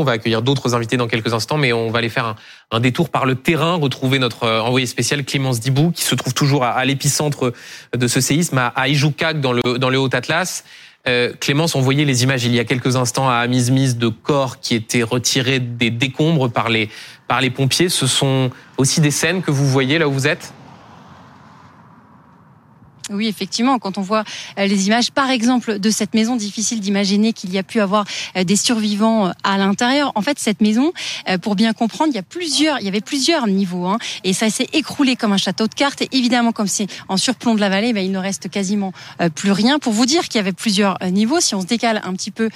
On va accueillir d'autres invités dans quelques instants, mais on va aller faire un, détour par le terrain, retrouver notre euh, envoyé spécial Clémence Dibou, qui se trouve toujours à, l'épicentre de ce séisme, à, à dans le, dans le Haut-Atlas. Euh, Clémence, on voyait les images il y a quelques instants à Amismis de corps qui étaient retirés des décombres par les, par les pompiers. Ce sont aussi des scènes que vous voyez là où vous êtes? Oui, effectivement, quand on voit euh, les images, par exemple, de cette maison, difficile d'imaginer qu'il y a pu avoir euh, des survivants euh, à l'intérieur. En fait, cette maison, pour bien comprendre, il y a plusieurs, il y avait plusieurs niveaux, hein, et ça s'est écroulé comme un château de cartes. Et évidemment, comme c'est en surplomb de la vallée, ben, il ne reste quasiment plus rien. Pour vous dire qu'il y avait plusieurs niveaux, si on se décale un petit peu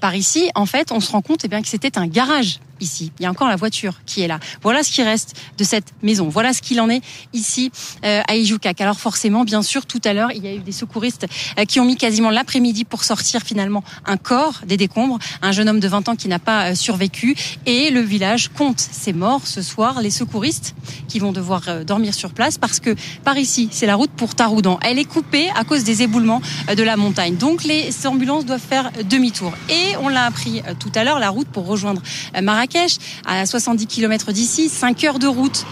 par ici, en fait, on se rend compte eh bien que c'était un garage ici. Il y a encore la voiture qui est là. Voilà ce qui reste de cette maison. Voilà ce qu'il en est ici à Ijoukak. Alors forcément, bien sûr tout à l'heure, il y a eu des secouristes euh, qui ont mis quasiment l'après-midi pour sortir finalement un corps des décombres, un jeune homme de 20 ans qui n'a pas euh, survécu. Et le village compte ses morts ce soir. Les secouristes qui vont devoir euh, dormir sur place parce que par ici, c'est la route pour Taroudan. Elle est coupée à cause des éboulements de la montagne. Donc les ambulances doivent faire demi-tour. Et on l'a appris tout à l'heure, la route pour rejoindre Marrakech à 70 km d'ici, 5 heures de route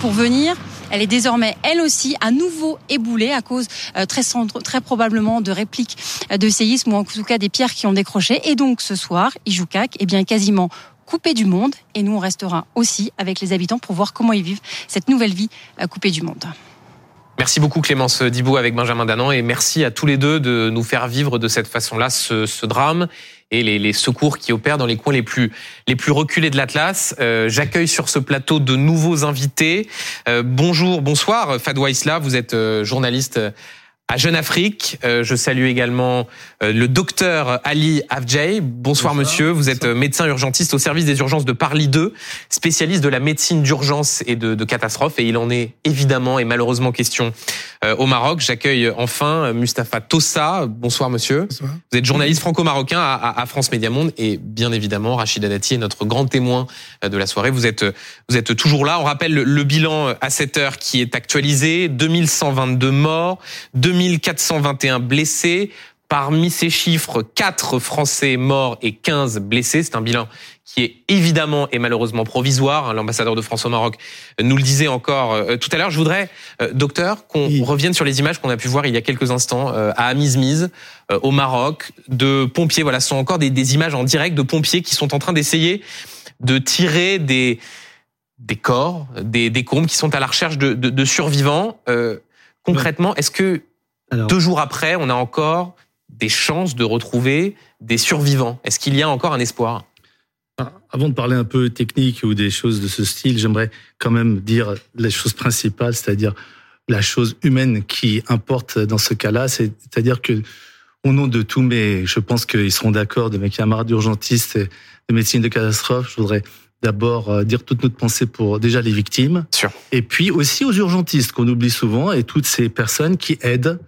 pour venir. Elle est désormais, elle aussi, à nouveau éboulée à cause euh, très, très probablement de répliques euh, de séisme ou en tout cas des pierres qui ont décroché. Et donc ce soir, Ijoukak est bien quasiment coupé du monde et nous on restera aussi avec les habitants pour voir comment ils vivent cette nouvelle vie euh, coupée du monde. Merci beaucoup Clémence Dibou avec Benjamin Danan et merci à tous les deux de nous faire vivre de cette façon-là ce, ce drame et les, les, secours qui opèrent dans les coins les plus les plus reculés de l'Atlas. Euh, J'accueille sur ce plateau de nouveaux invités. Euh, bonjour, bonsoir, Fadwa Isla, vous êtes euh, journaliste à Jeune Afrique. Euh, je salue également euh, le docteur Ali Afjay. Bonsoir, monsieur. Vous êtes euh, médecin urgentiste au service des urgences de Parly 2, spécialiste de la médecine d'urgence et de, de catastrophe. Et il en est évidemment et malheureusement question au Maroc. J'accueille enfin Mustapha Tossa. Bonsoir, monsieur. Bonsoir. Vous êtes journaliste franco-marocain à, à, France Média Monde et bien évidemment Rachida Dati est notre grand témoin de la soirée. Vous êtes vous êtes toujours là. On rappelle le, le bilan à cette heure qui est actualisé 2122 morts, 2421 blessés. Parmi ces chiffres, 4 Français morts et 15 blessés. C'est un bilan qui est évidemment et malheureusement provisoire. L'ambassadeur de France au Maroc nous le disait encore euh, tout à l'heure. Je voudrais, euh, docteur, qu'on revienne sur les images qu'on a pu voir il y a quelques instants euh, à Amizmiz, au Maroc, de pompiers. Voilà, ce sont encore des, images en direct de pompiers qui sont en train d'essayer de tirer des des corps, des décombres qui sont à la recherche de, de, de survivants. concrètement, est-ce que deux jours après, on a encore des chances de retrouver des survivants. Est-ce qu'il y a encore un espoir? Ah, avant de parler un peu technique ou des choses de ce style, j'aimerais quand même dire les choses principales, c'est-à-dire la chose humaine qui importe dans ce cas-là, c'est-à-dire que au nom de tous mes, je pense qu'ils seront d'accord, de mes camarades urgentistes et de médecine de catastrophe, je voudrais d'abord euh, dire toute notre pensée pour déjà les victimes, et puis aussi aux urgentistes qu'on oublie souvent et toutes ces personnes qui aident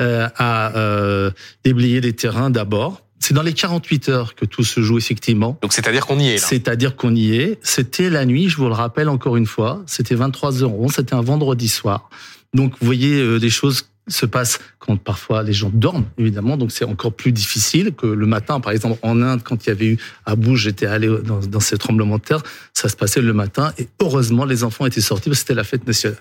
euh, à euh, déblayer les terrains d'abord. C'est dans les 48 heures que tout se joue effectivement. Donc c'est-à-dire qu'on y est. C'est-à-dire qu'on y est. C'était la nuit, je vous le rappelle encore une fois. C'était 23h11, c'était un vendredi soir. Donc vous voyez des choses se passe quand parfois les gens dorment, évidemment, donc c'est encore plus difficile que le matin. Par exemple, en Inde, quand il y avait eu à Bouge, j'étais allé dans, dans ces tremblements de terre, ça se passait le matin, et heureusement, les enfants étaient sortis parce que c'était la fête nationale.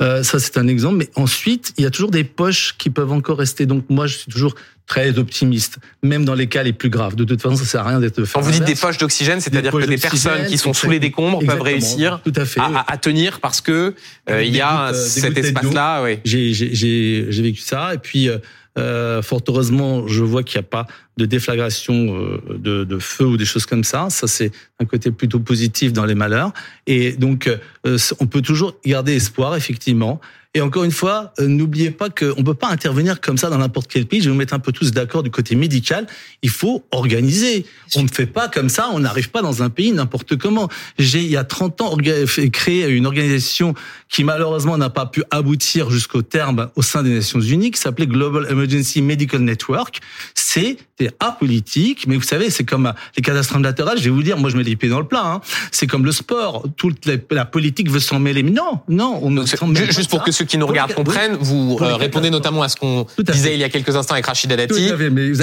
Euh, ça, c'est un exemple. Mais ensuite, il y a toujours des poches qui peuvent encore rester. Donc moi, je suis toujours très optimiste, même dans les cas les plus graves. De toute façon, ça sert à rien d'être. Quand vous dites des poches d'oxygène, c'est-à-dire que des personnes qui sont sous les décombres peuvent réussir tout à, fait. À, tenir parce que euh, il y a cet espace-là. Oui. J'ai vécu ça et puis. Euh, euh, fort heureusement, je vois qu'il n'y a pas de déflagration euh, de, de, feu ou des choses comme ça. Ça, c'est un côté plutôt positif dans les malheurs. Et donc, euh, on peut toujours garder espoir, effectivement. Et encore une fois, euh, n'oubliez pas qu'on ne peut pas intervenir comme ça dans n'importe quel pays. Je vais vous mettre un peu tous d'accord du côté médical. Il faut organiser. On ne fait pas comme ça, on n'arrive pas dans un pays n'importe comment. J'ai, il y a 30 ans, créé une organisation qui malheureusement n'a pas pu aboutir jusqu'au terme au sein des Nations Unies, qui s'appelait Global Emergency Medical Network. C'est apolitique, mais vous savez, c'est comme les catastrophes latérales. Je vais vous dire, moi je mets les pieds dans le plat. Hein. C'est comme le sport. Toute la, politique veut s'en mêler. Mais non, non, on ne Juste pour que ceux qui nous regardent comprennent, vous répondez notamment à ce qu'on disait il y a quelques instants avec Rachida Dati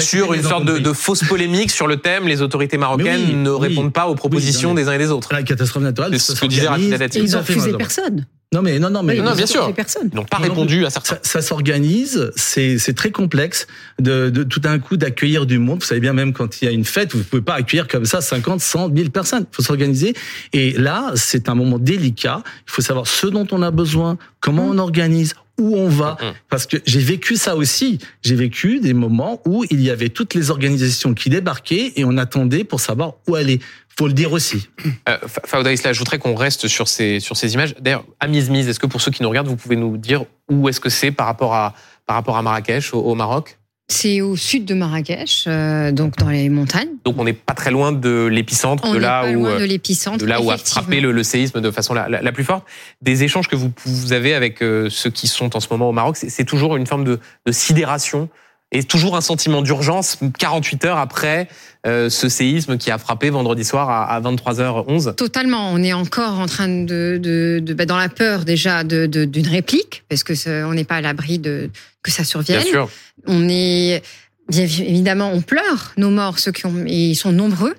sur une sorte de, fausse polémique sur le thème les autorités marocaines ne répondent pas aux propositions des uns et des autres. La catastrophe naturelle, c'est ce que disait Rachida Dati. Ils ont refusé personne. Non mais non non mais non, bien sûr. Personne. Ils n'ont pas répondu à certains. Ça, ça s'organise, c'est c'est très complexe de, de tout d'un coup d'accueillir du monde. Vous savez bien même quand il y a une fête, vous pouvez pas accueillir comme ça 50, 100, 1000 personnes. Il faut s'organiser. Et là, c'est un moment délicat. Il faut savoir ce dont on a besoin, comment on organise, où on va. Mm-hmm. Parce que j'ai vécu ça aussi. J'ai vécu des moments où il y avait toutes les organisations qui débarquaient et on attendait pour savoir où aller faut le dire aussi. Euh, Fauda Isla, je voudrais qu'on reste sur ces, sur ces images. D'ailleurs, à mise-mise, est-ce que pour ceux qui nous regardent, vous pouvez nous dire où est-ce que c'est par rapport à, par rapport à Marrakech, au, Maroc? C'est au sud de Marrakech, euh, donc dans les montagnes. Donc on n'est pas très loin de l'épicentre, de, là où, de l'épicentre, de là où a frappé le, séisme de façon la, la, plus forte. Des échanges que vous, vous avez avec euh, ceux qui sont en ce moment au Maroc, c'est toujours une forme de, de sidération et toujours un sentiment d'urgence 48 heures après euh, ce séisme qui a frappé vendredi soir à, 23h11 Totalement. On est encore en train de, de, de bah, dans la peur déjà d'une de, réplique parce que on n'est pas à l'abri de que ça survienne. Bien sûr. On est bien évidemment on pleure nos morts ceux qui ont et ils sont nombreux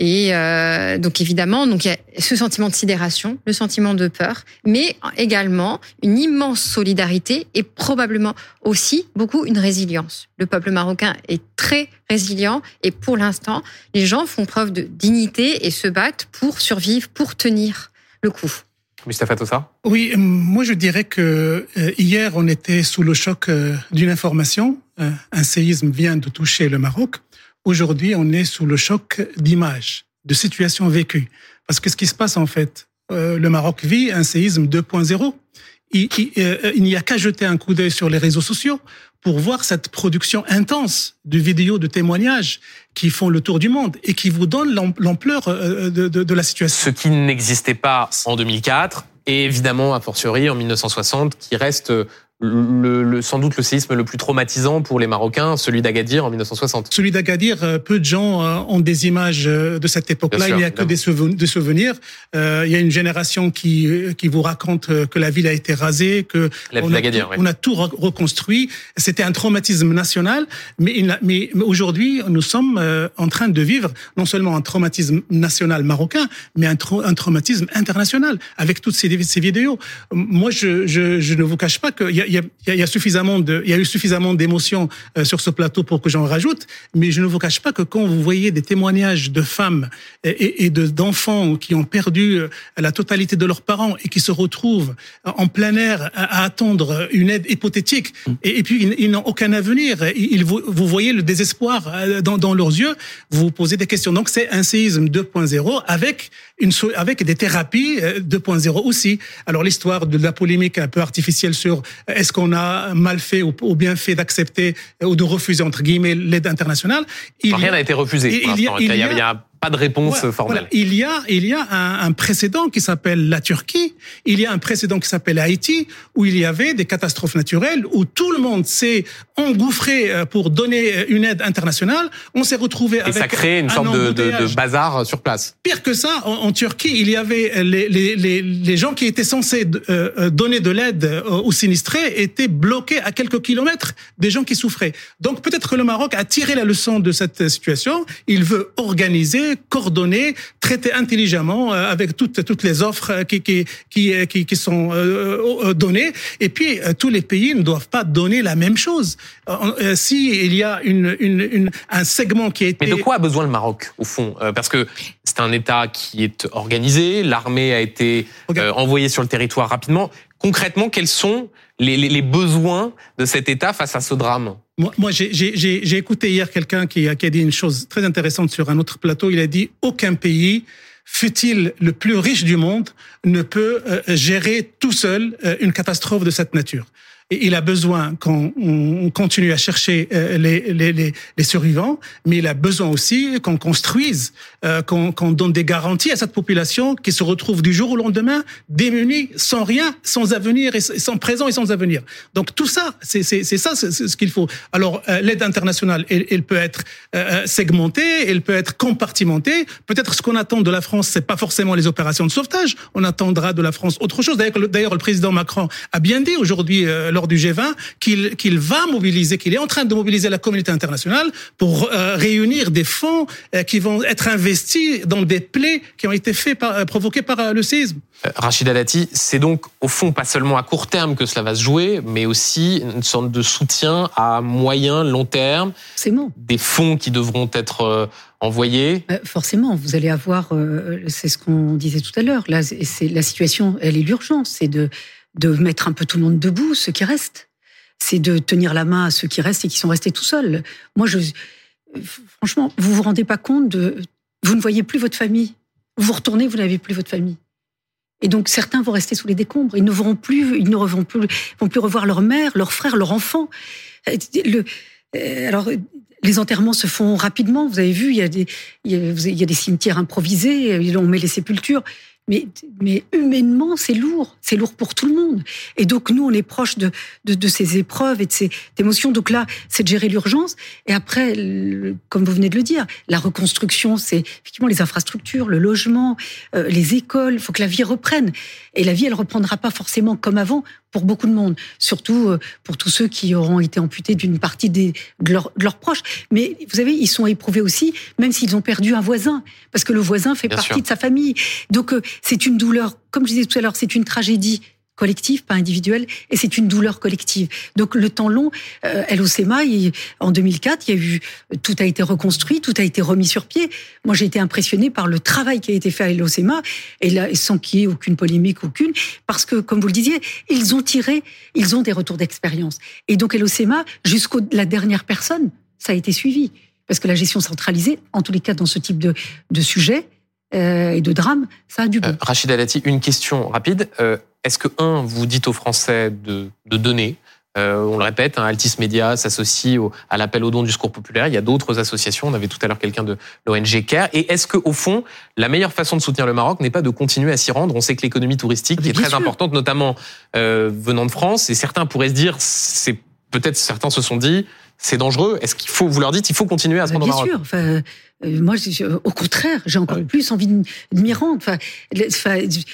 et euh, donc évidemment, donc il y a ce sentiment de sidération, le sentiment de peur, mais également une immense solidarité et probablement aussi beaucoup une résilience. Le peuple marocain est très résilient et pour l'instant, les gens font preuve de dignité et se battent pour survivre, pour tenir le coup. Mustafa Tossa Oui, euh, moi je dirais que euh, hier on était sous le choc euh, d'une information. Un séisme vient de toucher le Maroc. Aujourd'hui, on est sous le choc d'images, de situations vécues. Parce que ce qui se passe en fait, euh, le Maroc vit un séisme 2.0. Il, euh, il n'y a qu'à jeter un coup d'œil sur les réseaux sociaux pour voir cette production intense de vidéos, de témoignages qui font le tour du monde et qui vous donnent l'ampleur euh, de, de, la situation. Ce qui n'existait pas en 2004 et évidemment, a fortiori, en 1960, qui reste le, le, sans doute le séisme le plus traumatisant pour les Marocains, celui d'Agadir en 1960. Celui d'Agadir, euh, peu de gens euh, ont des images euh, de cette époque-là. Il n'y a que des souvenirs. Euh, il y a une génération qui qui vous raconte que la ville a été rasée, que on, a, on, a, tout reconstruit. C'était un traumatisme national, mais, mais, mais aujourd'hui, nous sommes en train de vivre non seulement un traumatisme national marocain, mais un, un traumatisme international avec toutes ces, ces vidéos. Moi, je, je, je ne vous cache pas qu'il y a y, a, suffisamment de, il y a eu suffisamment d'émotions euh, sur ce plateau pour que j'en rajoute. Mais je ne vous cache pas que quand vous voyez des témoignages de femmes et, et d'enfants qui ont perdu euh, la totalité de leurs parents et qui se retrouvent en plein air à, attendre une aide hypothétique, et, puis ils, n'ont aucun avenir, ils, vous, vous, voyez le désespoir euh, dans, dans leurs yeux, vous vous posez des questions. Donc c'est un séisme 2.0 avec une avec des thérapies 2.0 aussi. Alors l'histoire de la polémique un peu artificielle sur est-ce qu'on a mal fait ou, bien fait d'accepter ou de refuser, entre guillemets, l'aide internationale Rien n'a été refusé. Il, y a, pas de réponse formelle. Il y a, il y a un, un précédent qui s'appelle la Turquie. Il y a un précédent qui s'appelle Haïti, où il y avait des catastrophes naturelles, où tout le monde s'est engouffré euh, pour donner euh, une aide internationale. On s'est retrouvé Et avec ça crée une sorte de, de, de, bazar sur place. Pire que ça, en, Turquie, il y avait les, les, les, les, gens qui étaient censés euh, donner de l'aide aux sinistrés étaient bloqués à quelques kilomètres des gens qui souffraient. Donc peut-être que le Maroc a tiré la leçon de cette situation. Il veut organiser coordonner, traiter intelligemment euh, avec toutes toutes les offres qui qui qui euh, qui, qui sont euh, données. Et puis tous les pays ne doivent pas donner la même chose. Si il y a une, une, une un segment qui a été mais de quoi a besoin le Maroc au fond? Parce que c'est un État qui est organisé, l'armée a été envoyée sur le territoire rapidement. Concrètement, quels sont les, les, les besoins de cet État face à ce drame? Moi, j'ai écouté hier quelqu'un qui, qui, a dit une chose très intéressante sur un autre plateau. Il a dit aucun pays, fut-il le plus riche du monde, ne peut euh, gérer tout seul euh, une catastrophe de cette nature. Il a besoin qu'on on continue à chercher euh, les, survivants, mais il a besoin aussi qu'on construise, euh, qu'on donne des garanties à cette population qui se retrouve du jour au lendemain démunie, sans rien, sans avenir, et sans présent et sans avenir. Donc tout ça, c'est ça ce qu'il faut. Alors euh, l'aide internationale, elle, peut être segmentée, elle peut être compartimentée. Peut-être ce qu'on attend de la France, c'est pas forcément les opérations de sauvetage. On attendra de la France autre chose. D'ailleurs, le président Macron a bien dit aujourd'hui lors du G20 qu'il qu'il va mobiliser, qu'il est en train de mobiliser la communauté internationale pour euh, réunir des fonds euh, qui vont être investis dans des plaies qui ont été faits par, provoquées par le séisme. Rachida Dati, c'est donc au fond pas seulement à court terme que cela va se jouer, mais aussi une sorte de soutien à moyen, long terme. Forcément. Des fonds qui devront être envoyés. Forcément, vous allez avoir, c'est ce qu'on disait tout à l'heure. Là, la situation, elle est l'urgence, c'est de de mettre un peu tout le monde debout, ceux qui restent. C'est de tenir la main à ceux qui restent et qui sont restés tout seuls. Moi, franchement, vous vous rendez pas compte de, vous ne voyez plus votre famille. Vous retournez, vous n'avez plus votre famille. Et donc certains vont rester sous les décombres. Ils ne verront plus, ils ne vont plus, vont plus revoir leur mère, leur frère, leur enfant. Euh, alors les enterrements se font rapidement. Vous avez vu, il y a des, il y a, des cimetières improvisés. On met les sépultures mais, humainement, c'est lourd. C'est lourd pour tout le monde. Et donc, nous, on est proche de, de, de ces épreuves et de ces émotions. Donc là, c'est de gérer l'urgence. Et après, comme vous venez de le dire, la reconstruction, c'est effectivement les infrastructures, le logement, euh, les écoles. Il faut que la vie reprenne. Et la vie, elle reprendra pas forcément comme avant pour beaucoup de monde, surtout euh, pour tous ceux qui auront été amputés d'une partie des, de, leurs proches. Mais vous savez, ils sont éprouvés aussi, même s'ils ont perdu un voisin, parce que le voisin fait partie de sa famille. Donc euh, c'est une douleur, comme je disais tout à l'heure, c'est une tragédie collective, pas individuelle, et c'est une douleur collective. Donc le temps long, euh, LOCMA, en 2004, il y a eu, tout a été reconstruit, tout a été remis sur pied. Moi, j'ai été impressionnée par le travail qui a été fait à LOCMA, et là, sans qu'il y ait aucune polémique, aucune, parce que, comme vous le disiez, ils ont tiré, ils ont des retours d'expérience. Et donc LOCMA, jusqu'à la dernière personne, ça a été suivi. Parce que la gestion centralisée, en tous les cas dans ce type de, de sujet, euh, et de drame, ça a du bon. Euh, Rachida Dati, une question rapide. Euh, est-ce que, un, vous dites aux Français de, de donner euh, on le répète, hein, Altis Media s'associe à l'appel aux dons du secours populaire. Il y a d'autres associations. On avait tout à l'heure quelqu'un de l'ONG CARE. Et est-ce que, au fond, la meilleure façon de soutenir le Maroc n'est pas de continuer à s'y rendre? On sait que l'économie touristique est très importante, notamment euh, venant de France. Et certains pourraient se dire, c'est peut-être certains se sont dit, c'est dangereux. Est-ce qu'il faut, vous leur dites, il faut continuer à se rendre Bien sûr. Enfin, euh, moi, au contraire, j'ai encore plus envie de, m'y rendre. Enfin,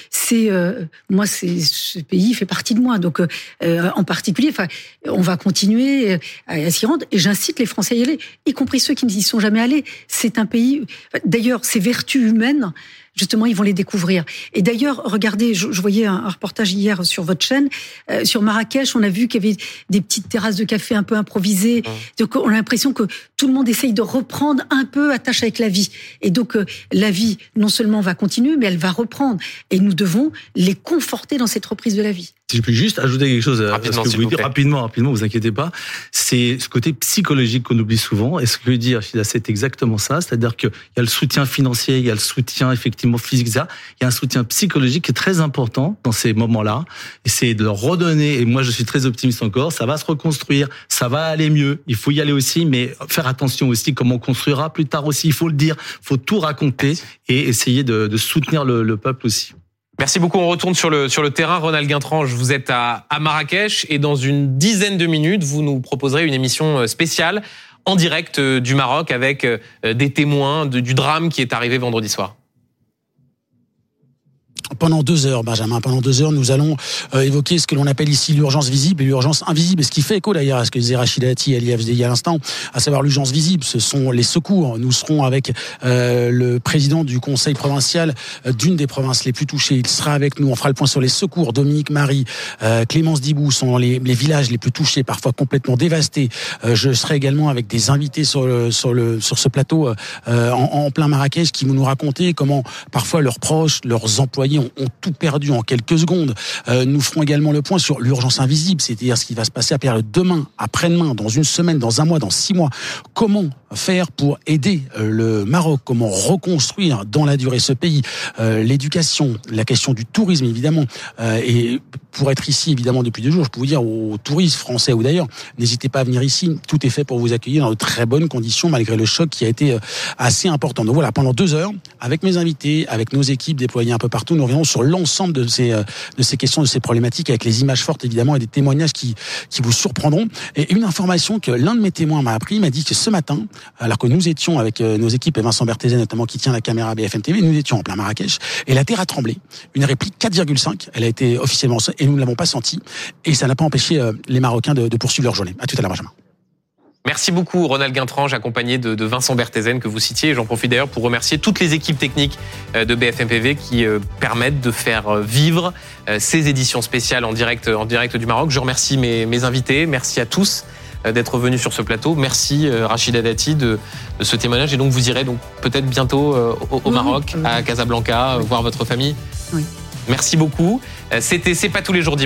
c'est euh, moi, c'est ce pays fait partie de moi. Donc, euh, en particulier, enfin, on va continuer à, s'y rendre. Et j'incite les Français à y aller, y compris ceux qui n'y sont jamais allés. C'est un pays. D'ailleurs, ces vertus humaines justement, ils vont les découvrir. Et d'ailleurs, regardez, je, voyais un, reportage hier sur votre chaîne, euh, sur Marrakech, on a vu qu'il y avait des petites terrasses de café un peu improvisées. Donc, on a l'impression que tout le monde essaye de reprendre un peu attache avec la vie. Et donc, euh, la vie, non seulement va continuer, mais elle va reprendre. Et nous devons les conforter dans cette reprise de la vie. Si je puis juste ajouter quelque chose à ce que vous dites rapidement, rapidement, vous inquiétez pas. C'est ce côté psychologique qu'on oublie souvent. Et ce que je veux dire, c'est exactement ça. C'est-à-dire qu'il y a le soutien financier, il y a le soutien effectivement physique, ça. Il y a un soutien psychologique qui est très important dans ces moments-là. Et c'est de leur redonner. Et moi, je suis très optimiste encore. Ça va se reconstruire, ça va aller mieux. Il faut y aller aussi, mais faire attention aussi comment on construira plus tard aussi. Il faut le dire, il faut tout raconter et essayer de, de soutenir le, le peuple aussi. Merci beaucoup. On retourne sur le, sur le terrain. Ronald Guintrange, vous êtes à, Marrakech et dans une dizaine de minutes, vous nous proposerez une émission euh, spéciale en direct euh, du Maroc avec euh, des témoins du drame qui est arrivé vendredi soir pendant deux heures, Benjamin. Pendant deux heures, nous allons euh, évoquer ce que l'on appelle ici l'urgence visible et l'urgence invisible. Et ce qui fait écho d'ailleurs à ce que disait Rachidati il y a l'instant, à savoir l'urgence visible, ce sont les secours. Nous serons avec euh, le président du conseil provincial euh, d'une des provinces les plus touchées. Il sera avec nous. On fera le point sur les secours. Dominique Marie, Clémence Dibou sont les, villages les plus touchés, parfois complètement dévastés. je serai également avec des invités sur le, sur le, sur ce plateau en, en plein Marrakech qui vont nous raconter comment parfois leurs proches, leurs employés ont, tout perdu en quelques secondes. Euh, nous ferons également le point sur l'urgence invisible, c'est-à-dire ce qui va se passer à période demain, après-demain, dans une semaine, dans un mois, dans six mois. Comment faire pour aider euh, le Maroc, comment reconstruire dans la durée ce pays, euh, l'éducation, la question du tourisme évidemment, euh, et pour être ici évidemment depuis deux jours, je peux vous dire aux touristes français ou d'ailleurs, n'hésitez pas à venir ici, tout est fait pour vous accueillir dans de très bonnes conditions malgré le choc qui a été assez important. Donc voilà, pendant deux heures, avec mes invités, avec nos équipes déployées un peu partout, nous reviendrons sur l'ensemble de ces, de ces questions, de ces problématiques, avec les images fortes évidemment et des témoignages qui, qui vous surprendront. Et une information que l'un de mes témoins m'a appris, il m'a dit que ce matin, alors que nous étions avec euh, nos équipes, et Vincent Berthezet notamment qui tient la caméra BFM TV, nous étions en plein Marrakech, et la terre a tremblé. Une réplique 4,5, elle a été officiellement, et nous ne l'avons pas senti, et ça n'a pas empêché euh, les Marocains de, poursuivre leur journée. À tout à l'heure, Benjamin. Merci beaucoup, Ronald Guintrange, accompagné de, Vincent Berthézen, que vous citiez. J'en profite d'ailleurs pour remercier toutes les équipes techniques euh, de BFMPV qui permettent de faire vivre ces éditions spéciales en direct, en direct du Maroc. Je remercie mes invités. Merci à tous. Euh, d'être venu sur ce plateau. Merci euh, Rachida Dati de, de, ce témoignage. Et donc vous irez donc peut-être bientôt euh, au, au, Maroc, à Casablanca, voir votre famille. Oui. Merci beaucoup. C'était C'est pas tous les jours dimanche.